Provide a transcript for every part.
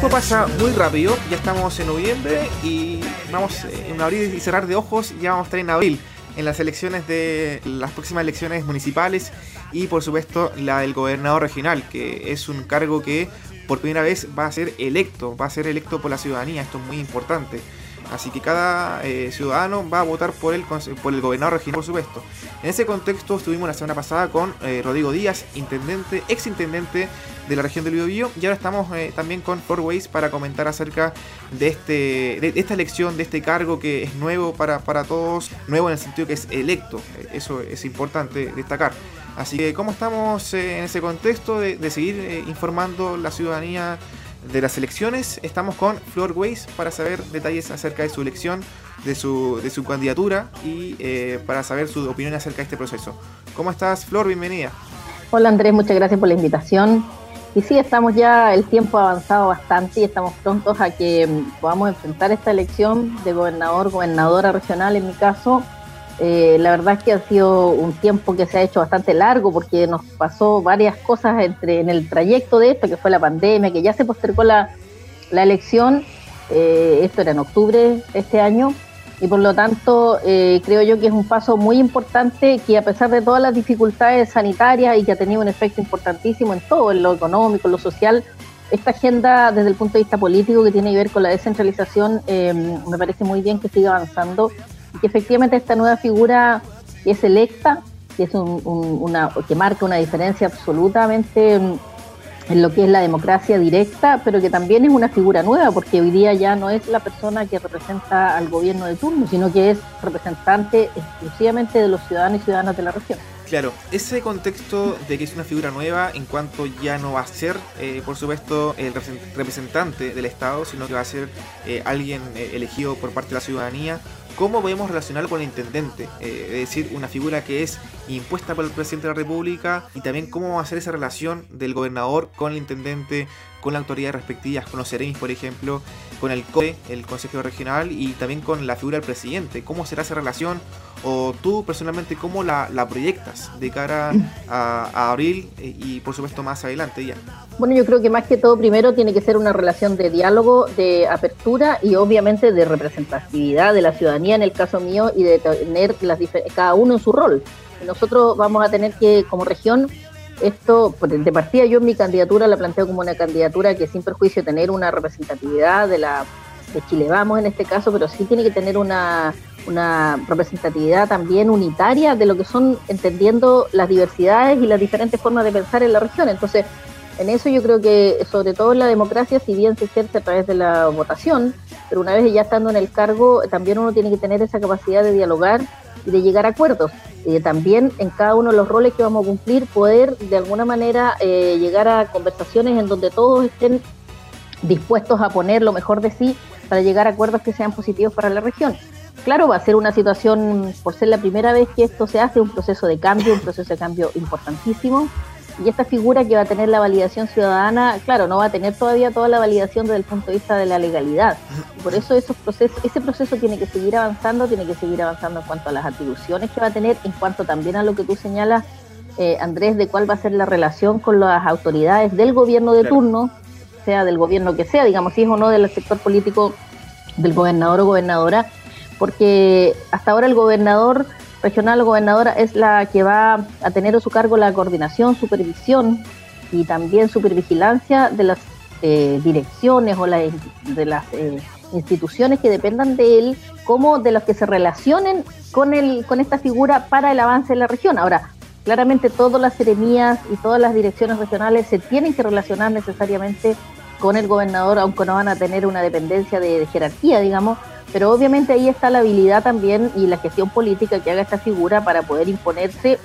tiempo pasa muy rápido, ya estamos en noviembre y vamos en abrir y cerrar de ojos, ya vamos a estar en abril en las elecciones de las próximas elecciones municipales y por supuesto la del gobernador regional, que es un cargo que por primera vez va a ser electo, va a ser electo por la ciudadanía, esto es muy importante. Así que cada eh, ciudadano va a votar por el, por el gobernador regional, por supuesto. En ese contexto estuvimos la semana pasada con eh, Rodrigo Díaz, intendente, ex intendente de la región del Biobío, y ahora estamos eh, también con Ways para comentar acerca de, este, de, esta elección, de este cargo que es nuevo para, para todos, nuevo en el sentido que es electo, eso es importante destacar. Así que, ¿cómo estamos en ese contexto de, de seguir informando la ciudadanía? De las elecciones. Estamos con Flor Weiss para saber detalles acerca de su elección, de su, de su candidatura y eh, para saber su opinión acerca de este proceso. ¿Cómo estás, Flor? Bienvenida. Hola, Andrés, muchas gracias por la invitación. Y sí, estamos ya, el tiempo ha avanzado bastante y estamos prontos a que mm, podamos enfrentar esta elección de gobernador, gobernadora regional en mi caso, eh, la verdad es que ha sido un tiempo que se ha hecho bastante largo porque nos pasó varias cosas entre en el trayecto de esto, que fue la pandemia, que ya se postergó la, la elección, eh, esto era en octubre de este año, y por lo tanto eh, creo yo que es un paso muy importante que a pesar de todas las dificultades sanitarias y que ha tenido un efecto importantísimo en todo, en lo económico, en lo social, esta agenda desde el punto de vista político que tiene que ver con la descentralización, me parece muy bien que siga avanzando que efectivamente esta nueva figura es electa, que, es una, que marca una diferencia absolutamente en, lo que es la democracia directa, pero que también es una figura nueva, porque hoy día ya no es la persona que representa al gobierno de turno, sino que es representante exclusivamente de los ciudadanos y ciudadanas de la región. Claro, ese contexto de que es una figura nueva en cuanto ya no va a ser, eh, por supuesto, el representante del Estado, sino que va a ser eh, alguien eh, elegido por parte de la ciudadanía, cómo podemos relacionar con el intendente, eh, es decir, una figura que es impuesta por el presidente de la República y también cómo va a ser esa relación del gobernador con el intendente, con las autoridades respectivas, con los CEREMIS, por ejemplo, con el COE, el Consejo Regional, y también con la figura del presidente. ¿Cómo será esa relación? O tú personalmente, ¿cómo la, proyectas de cara a, abril eh, y por supuesto más adelante ya? Bueno, yo creo que más que todo, primero tiene que ser una relación de diálogo, de apertura y obviamente de representatividad de la ciudadanía en el caso mío y de tener las cada uno en su rol. Nosotros vamos a tener que, como región, esto, de partida yo en mi candidatura la planteo como una candidatura que sin perjuicio tener una representatividad de la de Chile Vamos en este caso, pero sí tiene que tener una, una representatividad también unitaria de lo que son entendiendo las diversidades y las diferentes formas de pensar en la región. Entonces, en eso yo creo que, sobre todo en la democracia, si bien se ejerce a través de la votación, pero una vez ya estando en el cargo, también uno tiene que tener esa capacidad de dialogar y de llegar a acuerdos. Y también en cada uno de los roles que vamos a cumplir, poder de alguna manera eh, llegar a conversaciones en donde todos estén dispuestos a poner lo mejor de sí para llegar a acuerdos que sean positivos para la región. Claro, va a ser una situación, por ser la primera vez que esto se hace, un proceso de cambio, un proceso de cambio importantísimo, y esta figura que va a tener la validación ciudadana, claro, no va a tener todavía toda la validación desde el punto de vista de la legalidad. por eso esos procesos, ese proceso tiene que seguir avanzando, tiene que seguir avanzando en cuanto a las atribuciones que va a tener, en cuanto también a lo que tú señalas, eh, Andrés, de cuál va a ser la relación con las autoridades del gobierno de turno, sea del gobierno que sea, digamos, si es o no del sector político del gobernador o gobernadora, porque hasta ahora el gobernador regional gobernadora es la que va a tener a su cargo la coordinación, supervisión y también supervigilancia de las eh, direcciones o de las eh, instituciones que dependan de él, como de los que se relacionen con, el, con esta figura para el avance de la región. Ahora, claramente todas las seremías y todas las direcciones regionales se tienen que relacionar necesariamente con el gobernador, aunque no van a tener una dependencia de jerarquía, digamos, pero obviamente ahí está la habilidad también y la gestión política que haga esta figura para poder imponerse,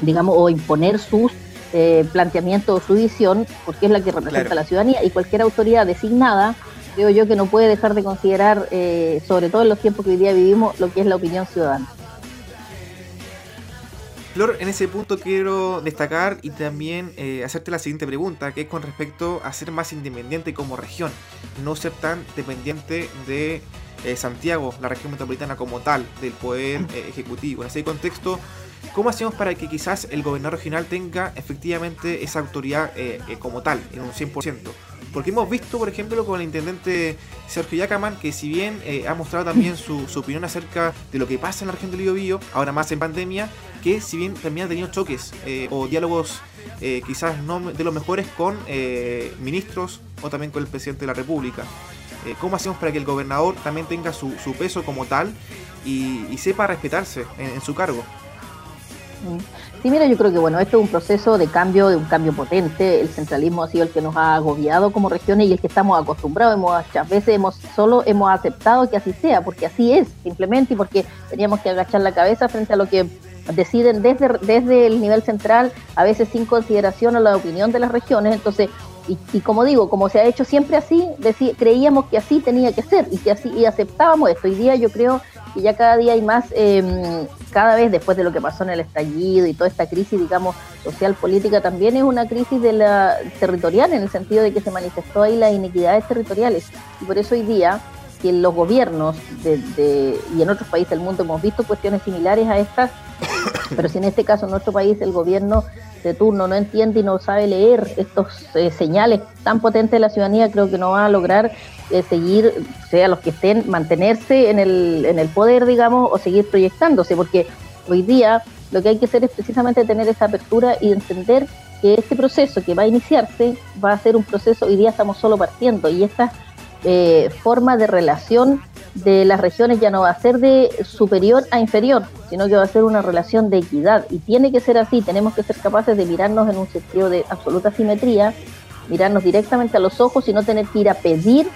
digamos, o imponer sus eh, planteamientos o su visión, porque es la que representa a la ciudadanía y cualquier autoridad designada, creo yo que no puede dejar de considerar, eh, sobre todo en los tiempos que hoy día vivimos, lo que es la opinión ciudadana. Flor, en ese punto quiero destacar y también eh, hacerte la siguiente pregunta, que es con respecto a ser más independiente como región, no ser tan dependiente de eh, Santiago, la región metropolitana como tal, del poder eh, ejecutivo. En ese contexto, ¿cómo hacemos para que quizás el gobernador regional tenga efectivamente esa autoridad eh, como tal, en un 100%? Porque hemos visto, por ejemplo, con el intendente Sergio Yacaman, que si bien eh, ha mostrado también su, opinión acerca de lo que pasa en la región del Biobío, ahora más en pandemia, que si bien también ha tenido choques eh, o diálogos eh, quizás no de los mejores con ministros o también con el presidente de la República. ¿Cómo hacemos para que el gobernador también tenga su, peso como tal y, sepa respetarse en su cargo? Sí, mira, yo creo que bueno, esto es un proceso de cambio, de un cambio potente. El centralismo ha sido el que nos ha agobiado como regiones y el que estamos acostumbrados. Hemos, muchas veces hemos solo hemos aceptado que así sea, porque así es, simplemente, y porque teníamos que agachar la cabeza frente a lo que deciden desde, desde el nivel central, a veces sin consideración a la opinión de las regiones. Entonces, y, como digo, como se ha hecho siempre así, creíamos que así tenía que ser y que así y aceptábamos esto. Hoy día yo creo que ya cada día hay más, em, cada vez después de lo que pasó en el estallido y toda esta crisis, digamos, social política, también es una crisis de la territorial en el sentido de que se manifestó ahí las inequidades territoriales y por eso hoy día que los gobiernos de, y en otros países del mundo hemos visto cuestiones similares a estas, pero si en este caso en nuestro país el gobierno de turno no entiende y no sabe leer estos eh, señales tan potentes de la ciudadanía, creo que no va a lograr eh, seguir, sea los que estén, mantenerse en el, en el poder, digamos, o seguir proyectándose, porque hoy día lo que hay que hacer es precisamente tener esa apertura y entender que este proceso que va a iniciarse va a ser un proceso, hoy día estamos solo partiendo, y esta eh, forma de relación de las regiones ya no va a ser de superior a inferior, sino que va a ser una relación de equidad. Y tiene que ser así, tenemos que ser capaces de mirarnos en un sentido de absoluta simetría, mirarnos directamente a los ojos y no tener que ir a pedir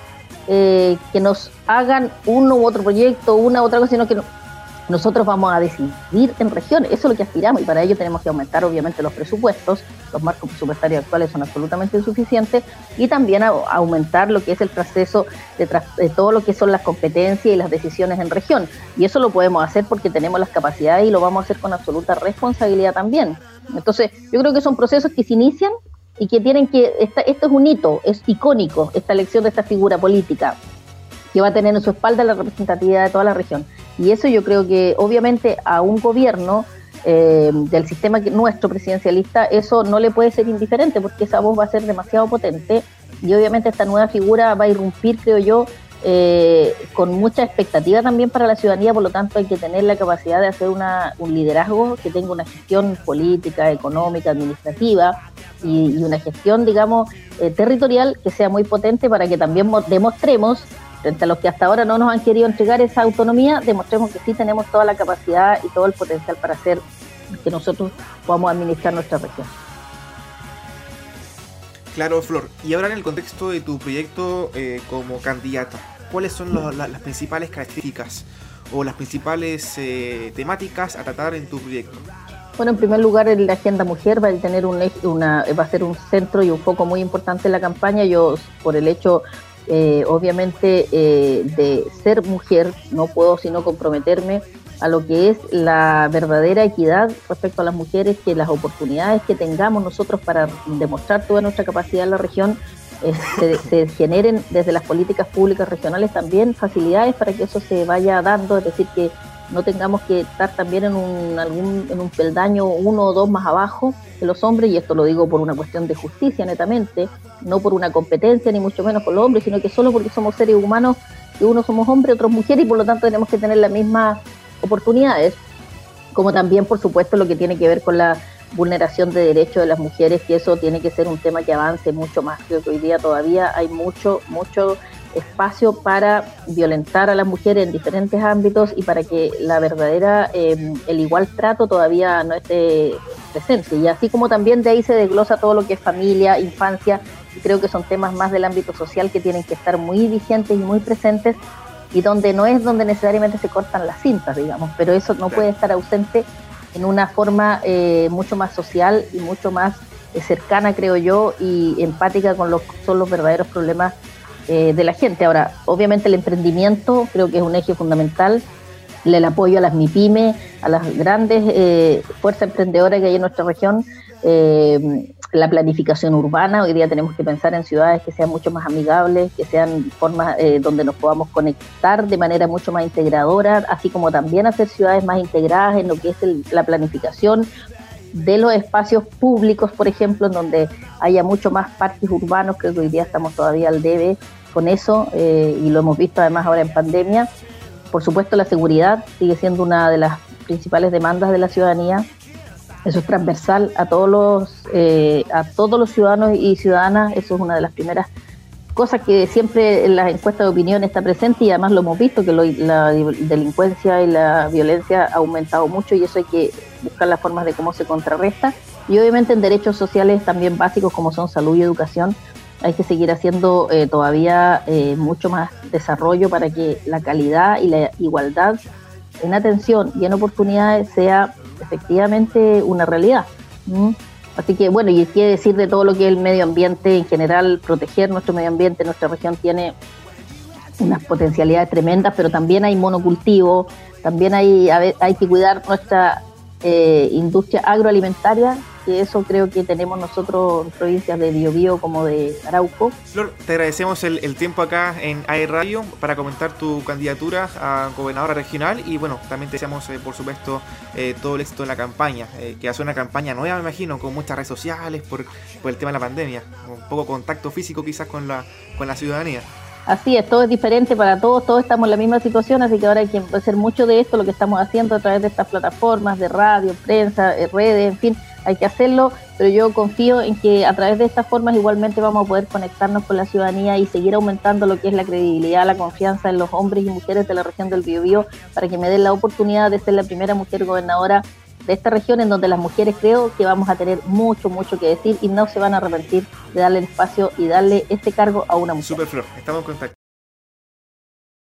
eh, que nos hagan uno u otro proyecto, una u otra cosa, sino que nosotros vamos a decidir en regiones, eso es lo que aspiramos y para ello tenemos que aumentar obviamente los presupuestos, los marcos presupuestarios actuales son absolutamente insuficientes y también aumentar lo que es el proceso de, de, todo lo que son las competencias y las decisiones en región. Y eso lo podemos hacer porque tenemos las capacidades y lo vamos a hacer con absoluta responsabilidad también. Entonces, yo creo que son procesos que se inician y que tienen que, esto es un hito, es icónico, esta elección de esta figura política que va a tener en su espalda la representatividad de toda la región. Y eso yo creo que obviamente a un gobierno eh, del sistema nuestro presidencialista, eso no le puede ser indiferente porque esa voz va a ser demasiado potente. Y obviamente esta nueva figura va a irrumpir, creo yo, eh, con mucha expectativa también para la ciudadanía, por lo tanto hay que tener la capacidad de hacer una, un liderazgo que tenga una gestión política, económica, administrativa y, una gestión, digamos, eh, territorial que sea muy potente para que también demostremos frente a los que hasta ahora no nos han querido entregar esa autonomía, demostremos que sí tenemos toda la capacidad y todo el potencial para hacer que nosotros podamos administrar nuestra región. Claro, Flor. Y ahora en el contexto de tu proyecto eh, como candidata, ¿cuáles son las principales características o las principales eh, temáticas a tratar en tu proyecto? Bueno, en primer lugar, la agenda mujer va a tener un, una, va a ser un centro y un foco muy importante en la campaña. Yo, por el hecho eh, obviamente eh, de ser mujer, no puedo sino comprometerme a lo que es la verdadera equidad respecto a las mujeres, que las oportunidades que tengamos nosotros para demostrar toda nuestra capacidad en la región eh, se, generen desde las políticas públicas regionales también facilidades para que eso se vaya dando, es decir, que no tengamos que estar también en un, algún, en un peldaño uno o dos más abajo que los hombres, y esto lo digo por una cuestión de justicia netamente, no por una competencia ni mucho menos con los hombres, sino que solo porque somos seres humanos, que unos somos hombres, otros mujeres, y por lo tanto tenemos que tener las mismas oportunidades, como también, por supuesto, lo que tiene que ver con la vulneración de derechos de las mujeres, que eso tiene que ser un tema que avance mucho más. Creo que hoy día todavía hay mucho, mucho espacio para violentar a las mujeres en diferentes ámbitos y para que la verdadera, eh, el igual trato todavía no esté presente. Y así como también de ahí se desglosa todo lo que es familia, infancia, y creo que son temas más del ámbito social que tienen que estar muy vigentes y muy presentes y donde no es donde necesariamente se cortan las cintas, digamos, pero eso no puede estar ausente en una forma eh, mucho más social y mucho más eh, cercana, creo yo, y empática con los son los verdaderos problemas eh, de la gente. Ahora, obviamente el emprendimiento creo que es un eje fundamental, el apoyo a las MIPYME, a las grandes eh, fuerzas emprendedoras que hay en nuestra región, eh, la planificación urbana, hoy día tenemos que pensar en ciudades que sean mucho más amigables, que sean formas donde nos podamos conectar de manera mucho más integradora, así como también hacer ciudades más integradas en lo que es la planificación de los espacios públicos, por ejemplo, en donde haya mucho más parques urbanos, creo que hoy día estamos todavía al debe con eso eh, y lo hemos visto además ahora en pandemia. Por supuesto, la seguridad sigue siendo una de las principales demandas de la ciudadanía. Eso es transversal a todos los eh, a todos los ciudadanos y ciudadanas. Eso es una de las primeras cosa que siempre en las encuestas de opinión está presente y además lo hemos visto que la delincuencia y la violencia ha aumentado mucho y eso hay que buscar las formas de cómo se contrarresta y obviamente en derechos sociales también básicos como son salud y educación hay que seguir haciendo eh, todavía eh, mucho más desarrollo para que la calidad y la igualdad en atención y en oportunidades sea efectivamente una realidad. Así que bueno, y quiere decir de todo lo que es el medio ambiente en general, proteger nuestro medio ambiente, nuestra región tiene unas potencialidades tremendas, pero también hay monocultivo, también hay, hay que cuidar nuestra eh, industria agroalimentaria, que eso creo que tenemos nosotros provincias de Biobío como de Arauco. Flor, te agradecemos el, tiempo acá en AE Radio para comentar tu candidatura a gobernadora regional y bueno, también te deseamos eh, por supuesto eh, todo el éxito en la campaña, que hace una campaña nueva me imagino, con muchas redes sociales por, por el tema de la pandemia, un poco contacto físico quizás con la, con la ciudadanía. Así es, todo es diferente para todos, todos estamos en la misma situación, así que ahora hay que hacer mucho de esto, lo que estamos haciendo a través de estas plataformas de radio, prensa, eh, redes, en fin, hay que hacerlo, pero yo confío en que a través de estas formas igualmente vamos a poder conectarnos con la ciudadanía y seguir aumentando lo que es la credibilidad, la confianza en los hombres y mujeres de la región del Biobío para que me den la oportunidad de ser la primera mujer gobernadora de esta región en donde las mujeres creo que vamos a tener mucho, mucho que decir y no se van a arrepentir de darle el espacio y darle este cargo a una mujer. Super Flor, estamos en contacto.